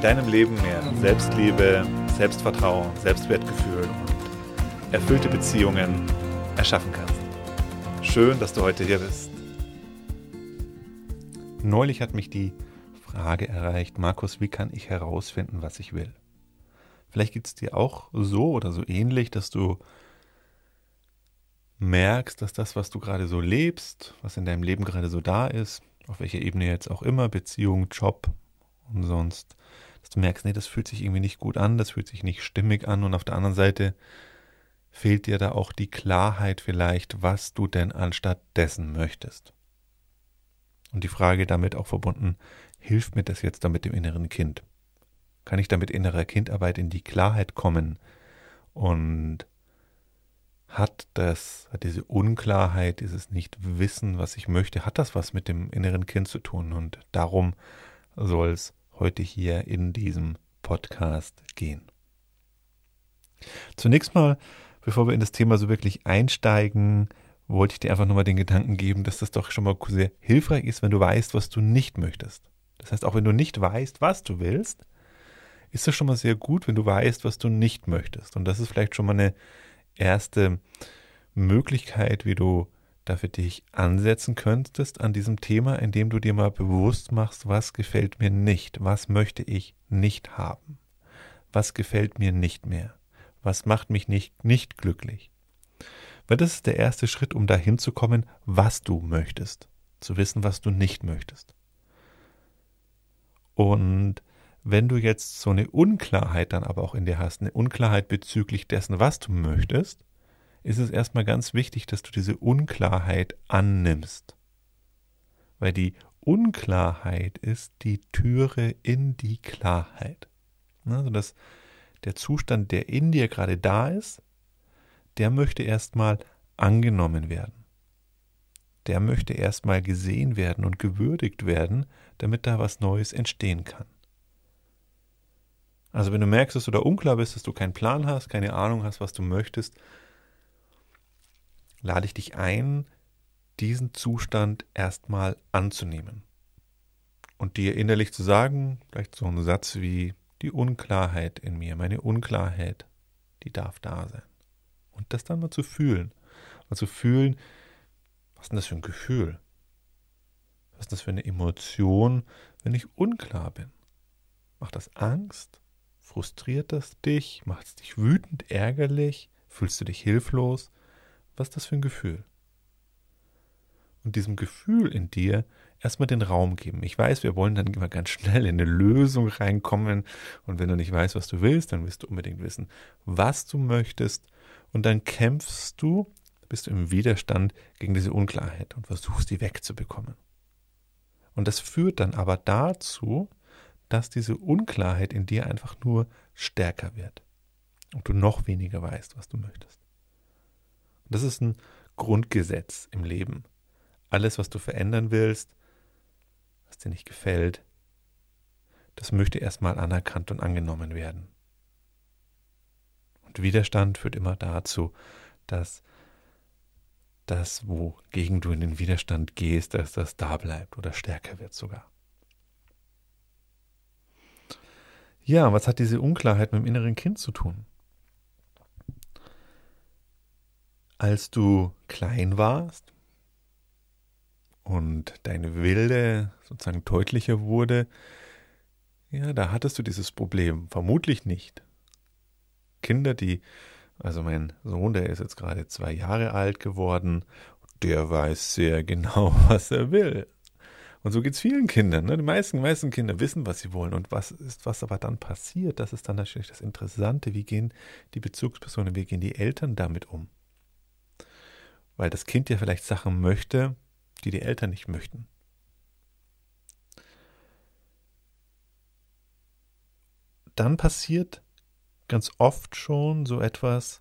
deinem Leben mehr Selbstliebe, Selbstvertrauen, Selbstwertgefühl und erfüllte Beziehungen erschaffen kannst. Schön, dass du heute hier bist. Neulich hat mich die Frage erreicht, Markus, wie kann ich herausfinden, was ich will? Vielleicht geht es dir auch so oder so ähnlich, dass du merkst, dass das, was du gerade so lebst, was in deinem Leben gerade so da ist, auf welcher Ebene jetzt auch immer, Beziehung, Job und sonst, dass du merkst, nee, das fühlt sich irgendwie nicht gut an, das fühlt sich nicht stimmig an und auf der anderen Seite fehlt dir da auch die Klarheit vielleicht, was du denn anstatt dessen möchtest. Und die Frage damit auch verbunden, hilft mir das jetzt damit dem inneren Kind? Kann ich damit innerer Kindarbeit in die Klarheit kommen? Und hat das, hat diese Unklarheit, dieses Nichtwissen, was ich möchte, hat das was mit dem inneren Kind zu tun? Und darum soll es heute hier in diesem Podcast gehen. Zunächst mal, bevor wir in das Thema so wirklich einsteigen, wollte ich dir einfach nochmal den Gedanken geben, dass das doch schon mal sehr hilfreich ist, wenn du weißt, was du nicht möchtest. Das heißt, auch wenn du nicht weißt, was du willst, ist es schon mal sehr gut, wenn du weißt, was du nicht möchtest. Und das ist vielleicht schon mal eine erste Möglichkeit, wie du da für dich ansetzen könntest an diesem Thema, indem du dir mal bewusst machst, was gefällt mir nicht, was möchte ich nicht haben, was gefällt mir nicht mehr, was macht mich nicht, nicht glücklich. Weil das ist der erste Schritt, um dahin zu kommen, was du möchtest, zu wissen, was du nicht möchtest. Und wenn du jetzt so eine Unklarheit dann aber auch in dir hast, eine Unklarheit bezüglich dessen, was du möchtest, ist es erstmal ganz wichtig, dass du diese Unklarheit annimmst. Weil die Unklarheit ist die Türe in die Klarheit. Also dass der Zustand, der in dir gerade da ist, der möchte erstmal angenommen werden. Der möchte erstmal gesehen werden und gewürdigt werden, damit da was Neues entstehen kann. Also wenn du merkst, dass du da unklar bist, dass du keinen Plan hast, keine Ahnung hast, was du möchtest, lade ich dich ein, diesen Zustand erstmal anzunehmen. Und dir innerlich zu sagen, vielleicht so ein Satz wie die Unklarheit in mir, meine Unklarheit, die darf da sein. Und das dann mal zu fühlen. Mal zu fühlen, was ist denn das für ein Gefühl? Was ist das für eine Emotion, wenn ich unklar bin? Macht das Angst? Frustriert das dich? Macht es dich wütend, ärgerlich? Fühlst du dich hilflos? Was ist das für ein Gefühl? Und diesem Gefühl in dir erstmal den Raum geben. Ich weiß, wir wollen dann immer ganz schnell in eine Lösung reinkommen. Und wenn du nicht weißt, was du willst, dann wirst du unbedingt wissen, was du möchtest. Und dann kämpfst du, bist du im Widerstand gegen diese Unklarheit und versuchst, die wegzubekommen. Und das führt dann aber dazu, dass diese Unklarheit in dir einfach nur stärker wird. Und du noch weniger weißt, was du möchtest. Das ist ein Grundgesetz im Leben. Alles, was du verändern willst, was dir nicht gefällt, das möchte erstmal anerkannt und angenommen werden. Und Widerstand führt immer dazu, dass das, wogegen du in den Widerstand gehst, dass das da bleibt oder stärker wird sogar. Ja, was hat diese Unklarheit mit dem inneren Kind zu tun? Als du klein warst und deine Wilde sozusagen deutlicher wurde, ja, da hattest du dieses Problem vermutlich nicht. Kinder, die, also mein Sohn, der ist jetzt gerade zwei Jahre alt geworden, der weiß sehr genau, was er will. Und so geht es vielen Kindern. Ne? Die meisten, meisten Kinder wissen, was sie wollen. Und was ist, was aber dann passiert, das ist dann natürlich das Interessante. Wie gehen die Bezugspersonen, wie gehen die Eltern damit um? Weil das Kind ja vielleicht Sachen möchte, die die Eltern nicht möchten. Dann passiert ganz oft schon so etwas,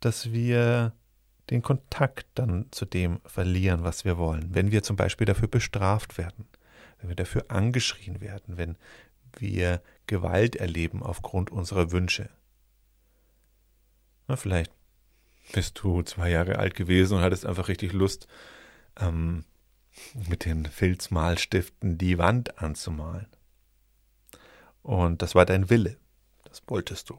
dass wir den Kontakt dann zu dem verlieren, was wir wollen. Wenn wir zum Beispiel dafür bestraft werden, wenn wir dafür angeschrien werden, wenn wir Gewalt erleben aufgrund unserer Wünsche. Na, vielleicht bist du zwei Jahre alt gewesen und hattest einfach richtig Lust, ähm, mit den Filzmalstiften die Wand anzumalen. Und das war dein Wille. Das wolltest du.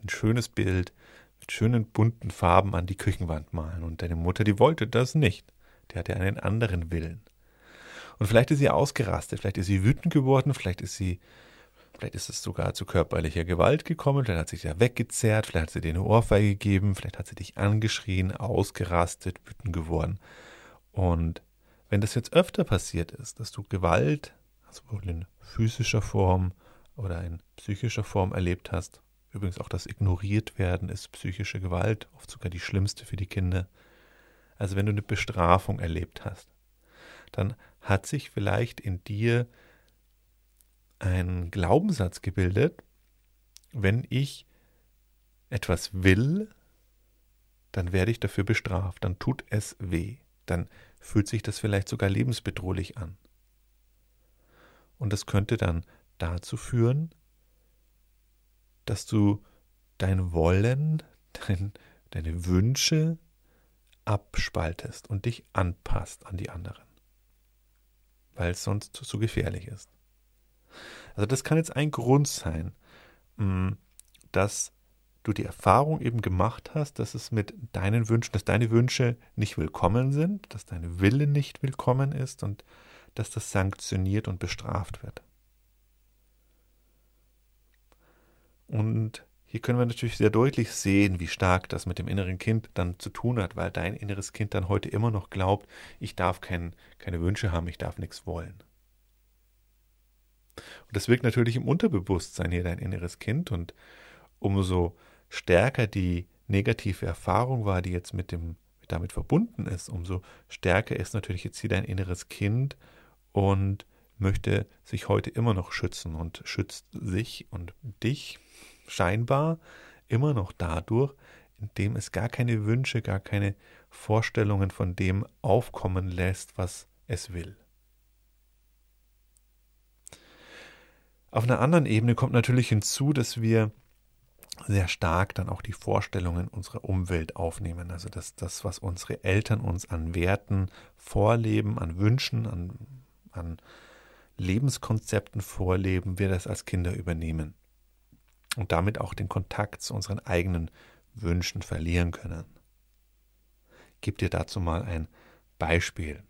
Ein schönes Bild mit schönen bunten Farben an die Küchenwand malen. Und deine Mutter, die wollte das nicht. Die hatte einen anderen Willen. Und vielleicht ist sie ausgerastet, vielleicht ist sie wütend geworden, vielleicht ist sie, vielleicht ist es sogar zu körperlicher Gewalt gekommen, vielleicht hat sie dich ja weggezerrt, vielleicht hat sie dir eine Ohrfeige gegeben, vielleicht hat sie dich angeschrien, ausgerastet, wütend geworden. Und wenn das jetzt öfter passiert ist, dass du Gewalt, also wohl in physischer Form oder in psychischer Form erlebt hast, übrigens auch das Ignoriert werden ist psychische Gewalt, oft sogar die schlimmste für die Kinder. Also wenn du eine Bestrafung erlebt hast, dann hat sich vielleicht in dir ein Glaubenssatz gebildet, wenn ich etwas will, dann werde ich dafür bestraft, dann tut es weh, dann fühlt sich das vielleicht sogar lebensbedrohlich an. Und das könnte dann dazu führen, dass du dein Wollen, dein, deine Wünsche abspaltest und dich anpasst an die anderen weil es sonst zu gefährlich ist. Also das kann jetzt ein Grund sein, mm, dass du die Erfahrung eben gemacht hast, dass es mit deinen Wünschen, dass deine Wünsche nicht willkommen sind, dass deine Wille nicht willkommen ist und dass das sanktioniert und bestraft wird. Und hier können wir natürlich sehr deutlich sehen, wie stark das mit dem inneren Kind dann zu tun hat, weil dein inneres Kind dann heute immer noch glaubt, ich darf kein, keine Wünsche haben, ich darf nichts wollen. Und das wirkt natürlich im Unterbewusstsein hier dein inneres Kind und umso stärker die negative Erfahrung war, die jetzt mit dem damit verbunden ist, umso stärker ist natürlich jetzt hier dein inneres Kind und möchte sich heute immer noch schützen und schützt sich und dich scheinbar immer noch dadurch, indem es gar keine Wünsche, gar keine Vorstellungen von dem aufkommen lässt, was es will. Auf einer anderen Ebene kommt natürlich hinzu, dass wir sehr stark dann auch die Vorstellungen unserer Umwelt aufnehmen. Also dass das, was unsere Eltern uns an Werten vorleben, an Wünschen, an, an Lebenskonzepten vorleben, wir das als Kinder übernehmen und damit auch den Kontakt zu unseren eigenen Wünschen verlieren können. Ich gebe dir dazu mal ein Beispiel.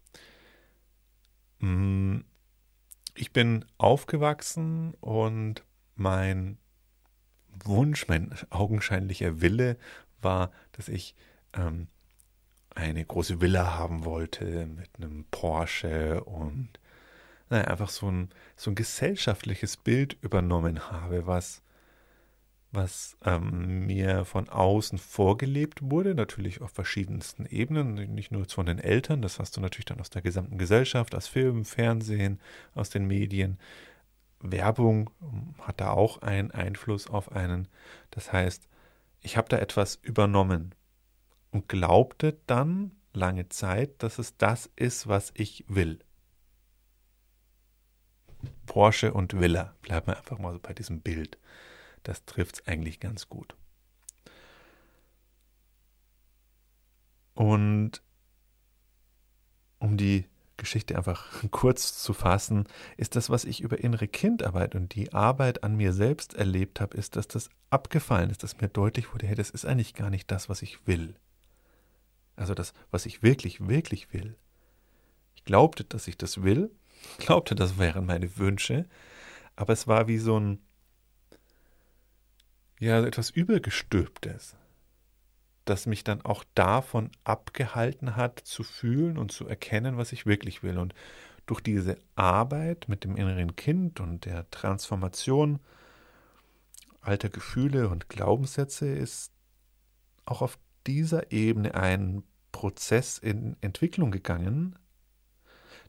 Ich bin aufgewachsen und mein Wunsch, mein augenscheinlicher Wille war, dass ich ähm, eine große Villa haben wollte mit einem Porsche und naja, einfach so ein, so ein gesellschaftliches Bild übernommen habe, was was ähm, mir von außen vorgelebt wurde, natürlich auf verschiedensten Ebenen, nicht nur von den Eltern, das hast du natürlich dann aus der gesamten Gesellschaft, aus Film, Fernsehen, aus den Medien. Werbung ähm, hat da auch einen Einfluss auf einen. Das heißt, ich habe da etwas übernommen und glaubte dann lange Zeit, dass es das ist, was ich will. Porsche und Villa, bleiben wir einfach mal so bei diesem Bild das trifft es eigentlich ganz gut. Und um die Geschichte einfach kurz zu fassen, ist das, was ich über innere Kindarbeit und die Arbeit an mir selbst erlebt habe, ist, dass das abgefallen ist, dass mir deutlich wurde, hey, das ist eigentlich gar nicht das, was ich will. Also das, was ich wirklich, wirklich will. Ich glaubte, dass ich das will, glaubte, das wären meine Wünsche, aber es war wie so ein ja etwas Übergestülptes, das mich dann auch davon abgehalten hat, zu fühlen und zu erkennen, was ich wirklich will. Und durch diese Arbeit mit dem inneren Kind und der Transformation alter Gefühle und Glaubenssätze ist auch auf dieser Ebene ein Prozess in Entwicklung gegangen,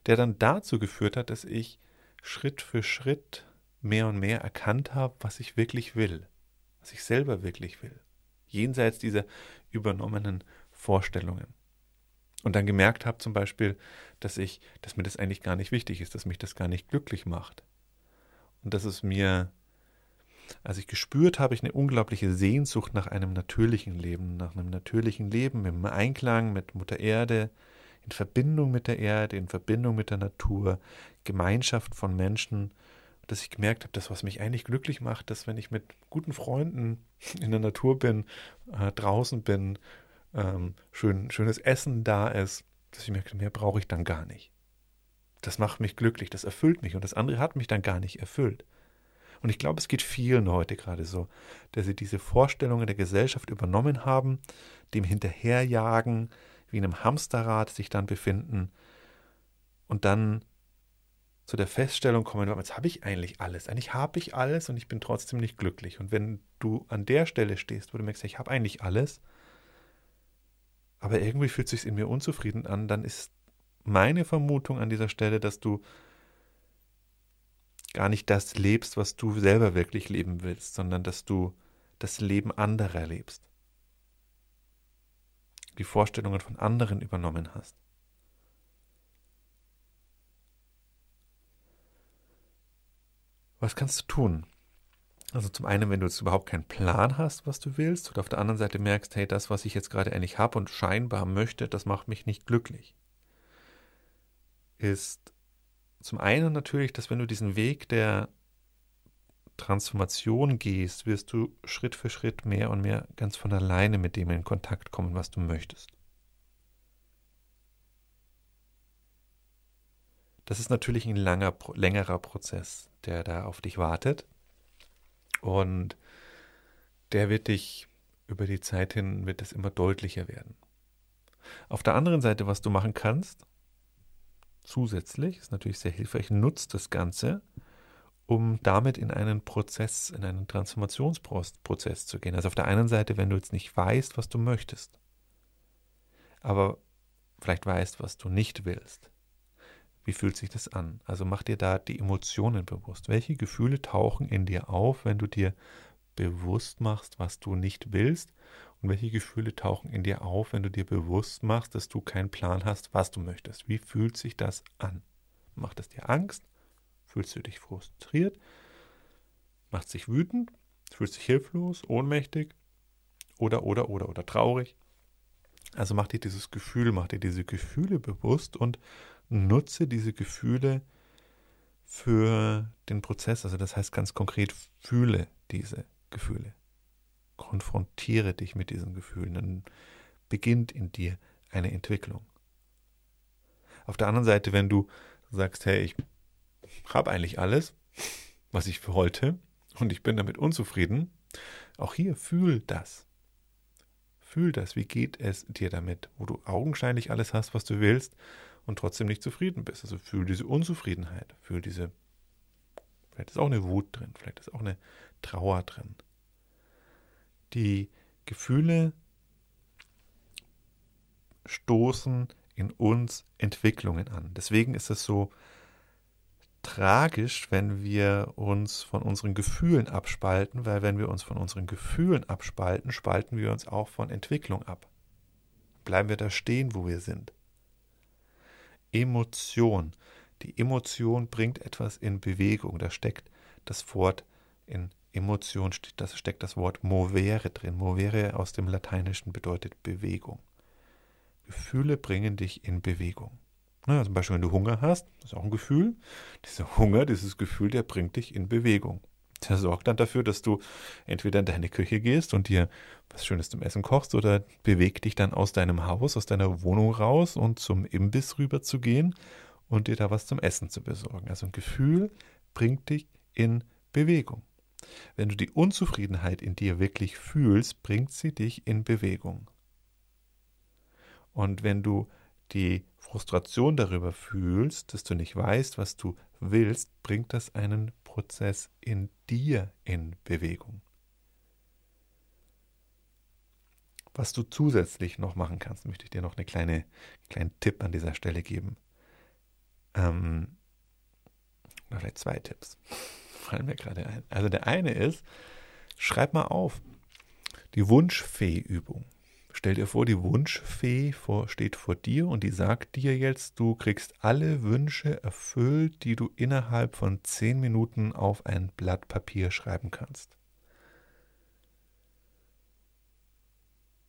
der dann dazu geführt hat, dass ich Schritt für Schritt mehr und mehr erkannt habe, was ich wirklich will, was ich selber wirklich will, jenseits dieser übernommenen Vorstellungen. Und dann gemerkt habe zum Beispiel, dass ich, dass mir das eigentlich gar nicht wichtig ist, dass mich das gar nicht glücklich macht. Und dass es mir, als ich gespürt habe, ich eine unglaubliche Sehnsucht nach einem natürlichen Leben, nach einem natürlichen Leben im Einklang mit Mutter Erde, in Verbindung mit der Erde, in Verbindung mit der Natur, Gemeinschaft von Menschen, dass ich gemerkt habe, dass was mich eigentlich glücklich macht, dass wenn ich mit guten Freunden in der Natur bin, äh, draußen bin, ähm, schön, schönes Essen da ist, dass ich merke, mehr brauche ich dann gar nicht. Das macht mich glücklich, das erfüllt mich und das andere hat mich dann gar nicht erfüllt. Und ich glaube, es geht vielen heute gerade so, dass sie diese Vorstellungen der Gesellschaft übernommen haben, dem hinterherjagen, wie in einem Hamsterrad sich dann befinden und dann zu der Feststellung kommen, jetzt habe ich eigentlich alles. Eigentlich habe ich alles und ich bin trotzdem nicht glücklich. Und wenn du an der Stelle stehst, wo du merkst, ich habe eigentlich alles, aber irgendwie fühlt es sich in mir unzufrieden an, dann ist meine Vermutung an dieser Stelle, dass du gar nicht das lebst, was du selber wirklich leben willst, sondern dass du das Leben anderer lebst. Die Vorstellungen von anderen übernommen hast. Was kannst du tun? Also zum einen, wenn du jetzt überhaupt keinen Plan hast, was du willst, oder auf der anderen Seite merkst, hey, das, was ich jetzt gerade eigentlich habe und scheinbar möchte, das macht mich nicht glücklich, ist zum einen natürlich, dass wenn du diesen Weg der Transformation gehst, wirst du Schritt für Schritt mehr und mehr ganz von alleine mit dem in Kontakt kommen, was du möchtest. Das ist natürlich ein langer, längerer Prozess, der da auf dich wartet. Und der wird dich über die Zeit hin, wird es immer deutlicher werden. Auf der anderen Seite, was du machen kannst, zusätzlich, ist natürlich sehr hilfreich, nutzt das Ganze, um damit in einen Prozess, in einen Transformationsprozess zu gehen. Also auf der einen Seite, wenn du jetzt nicht weißt, was du möchtest, aber vielleicht weißt, was du nicht willst. Wie fühlt sich das an? Also mach dir da die Emotionen bewusst. Welche Gefühle tauchen in dir auf, wenn du dir bewusst machst, was du nicht willst? Und welche Gefühle tauchen in dir auf, wenn du dir bewusst machst, dass du keinen Plan hast, was du möchtest? Wie fühlt sich das an? Macht es dir Angst? Fühlst du dich frustriert? Macht es dich wütend? Fühlst dich hilflos, ohnmächtig? Oder, oder, oder, oder traurig? Also mach dir dieses Gefühl, mach dir diese Gefühle bewusst und nutze diese Gefühle für den Prozess. Also das heißt ganz konkret, fühle diese Gefühle. Konfrontiere dich mit diesen Gefühlen. Dann beginnt in dir eine Entwicklung. Auf der anderen Seite, wenn du sagst, hey, ich habe eigentlich alles, was ich heute und ich bin damit unzufrieden, auch hier fühl das. Fühl das. Wie geht es dir damit, wo du augenscheinlich alles hast, was du willst und trotzdem nicht zufrieden bist? Also fühl diese Unzufriedenheit, fühl diese, vielleicht ist auch eine Wut drin, vielleicht ist auch eine Trauer drin. Die Gefühle stoßen in uns Entwicklungen an. Deswegen ist es so tragisch, wenn wir uns von unseren Gefühlen abspalten, weil wenn wir uns von unseren Gefühlen abspalten, spalten wir uns auch von Entwicklung ab. Bleiben wir da stehen, wo wir sind. Emotion. Die Emotion bringt etwas in Bewegung. Da steckt das Wort in Emotion, das steckt das Wort movere drin. Movere aus dem Lateinischen bedeutet Bewegung. Gefühle bringen dich in Bewegung. Ne, zum Beispiel, wenn du Hunger hast, ist auch ein Gefühl. Dieser Hunger, dieses Gefühl, der bringt dich in Bewegung. Der sorgt dann dafür, dass du entweder in deine Küche gehst und dir was Schönes zum Essen kochst oder bewegt dich dann aus deinem Haus, aus deiner Wohnung raus und zum Imbiss rüber zu gehen und dir da was zum Essen zu besorgen. Also ein Gefühl bringt dich in Bewegung. Wenn du die Unzufriedenheit in dir wirklich fühlst, bringt sie dich in Bewegung. Und wenn du die Frustration darüber fühlst, dass du nicht weißt, was du willst, bringt das einen Prozess in dir in Bewegung. Was du zusätzlich noch machen kannst, möchte ich dir noch einen kleine, kleinen Tipp an dieser Stelle geben. Ähm, vielleicht zwei Tipps. fallen mir gerade ein. Also der eine ist, schreib mal auf, die Wunschfee-Übung. Stell dir vor, die Wunschfee vor, steht vor dir und die sagt dir jetzt, du kriegst alle Wünsche erfüllt, die du innerhalb von zehn Minuten auf ein Blatt Papier schreiben kannst.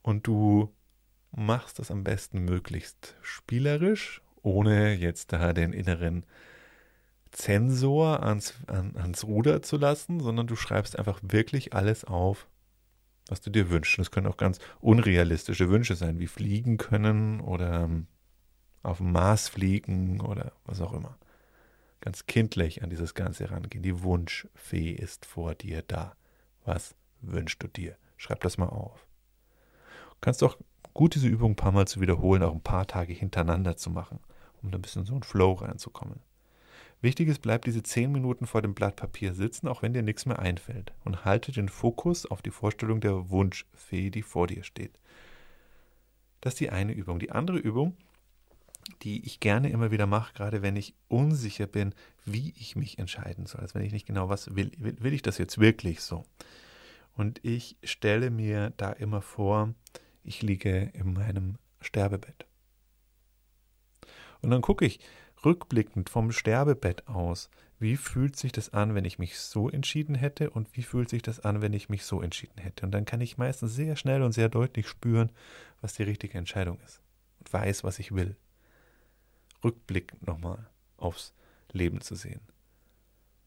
Und du machst das am besten möglichst spielerisch, ohne jetzt da den inneren Zensor ans, an, ans Ruder zu lassen, sondern du schreibst einfach wirklich alles auf, was du dir wünschst. Das können auch ganz unrealistische Wünsche sein, wie fliegen können oder ähm, auf dem Mars fliegen oder was auch immer. Ganz kindlich an dieses Ganze rangehen. Die Wunschfee ist vor dir da. Was wünschst du dir? Schreib das mal auf. Du kannst auch gut diese Übung ein paar Mal zu wiederholen, auch ein paar Tage hintereinander zu machen, um da ein bisschen so ein Flow reinzukommen. Wichtig ist, bleib diese zehn Minuten vor dem Blatt Papier sitzen, auch wenn dir nichts mehr einfällt. Und halte den Fokus auf die Vorstellung der Wunschfee, die vor dir steht. Das ist die eine Übung. Die andere Übung, die ich gerne immer wieder mache, gerade wenn ich unsicher bin, wie ich mich entscheiden soll. Also wenn ich nicht genau was will, will, will ich das jetzt wirklich so? Und ich stelle mir da immer vor, ich liege in meinem Sterbebett. Und dann gucke ich, rückblickend vom Sterbebett aus, wie fühlt sich das an, wenn ich mich so entschieden hätte und wie fühlt sich das an, wenn ich mich so entschieden hätte. Und dann kann ich meistens sehr schnell und sehr deutlich spüren, was die richtige Entscheidung ist und weiß, was ich will. Rückblickend nochmal aufs Leben zu sehen.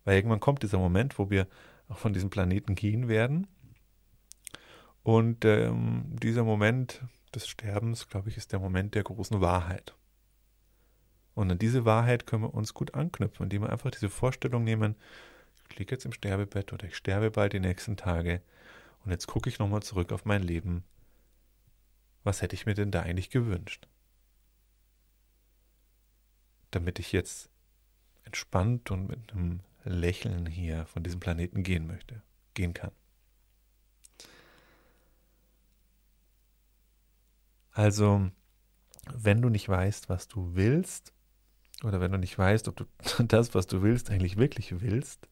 Weil irgendwann kommt dieser Moment, wo wir auch von diesem Planeten gehen werden. Und ähm, dieser Moment des Sterbens, glaube ich, ist der Moment der großen Wahrheit. Und an diese Wahrheit können wir uns gut anknüpfen, indem wir einfach diese Vorstellung nehmen, ich liege jetzt im Sterbebett oder ich sterbe bald die nächsten Tage und jetzt gucke ich nochmal zurück auf mein Leben. Was hätte ich mir denn da eigentlich gewünscht? Damit ich jetzt entspannt und mit einem Lächeln hier von diesem Planeten gehen möchte, gehen kann. Also, wenn du nicht weißt, was du willst, oder wenn du nicht weißt, ob du das, was du willst, eigentlich wirklich willst,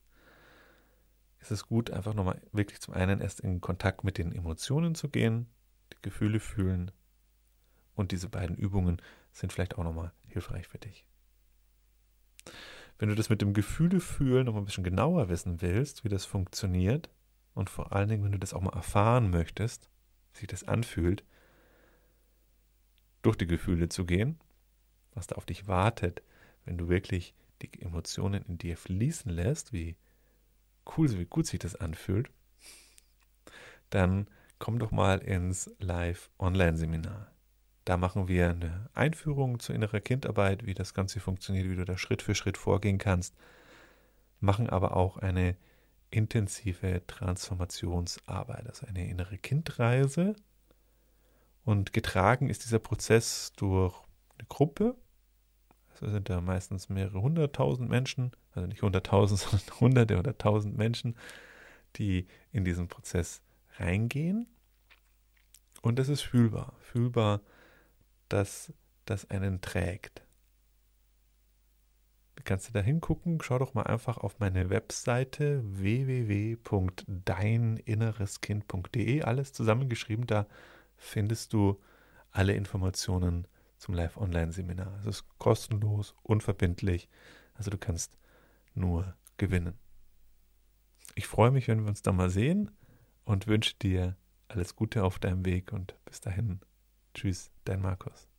ist es gut, einfach nochmal wirklich zum einen erst in Kontakt mit den Emotionen zu gehen, die Gefühle fühlen und diese beiden Übungen sind vielleicht auch nochmal hilfreich für dich. Wenn du das mit dem Gefühle fühlen noch ein bisschen genauer wissen willst, wie das funktioniert und vor allen Dingen, wenn du das auch mal erfahren möchtest, wie sich das anfühlt, durch die Gefühle zu gehen, was da auf dich wartet, wenn du wirklich die Emotionen in dir fließen lässt, wie cool, wie gut sich das anfühlt, dann komm doch mal ins Live-Online-Seminar. Da machen wir eine Einführung zur inneren Kindarbeit, wie das Ganze funktioniert, wie du da Schritt für Schritt vorgehen kannst, machen aber auch eine intensive Transformationsarbeit, also eine innere Kindreise. Und getragen ist dieser Prozess durch eine Gruppe, so sind da meistens mehrere hunderttausend Menschen, also nicht hunderttausend, sondern hunderte oder tausend Menschen, die in diesen Prozess reingehen. Und es ist fühlbar, fühlbar, dass das einen trägt. Kannst du da hingucken? Schau doch mal einfach auf meine Webseite www.deininnereskind.de, alles zusammengeschrieben. Da findest du alle Informationen zum Live-Online-Seminar. Es ist kostenlos, unverbindlich. Also du kannst nur gewinnen. Ich freue mich, wenn wir uns da mal sehen und wünsche dir alles Gute auf deinem Weg und bis dahin. Tschüss, dein Markus.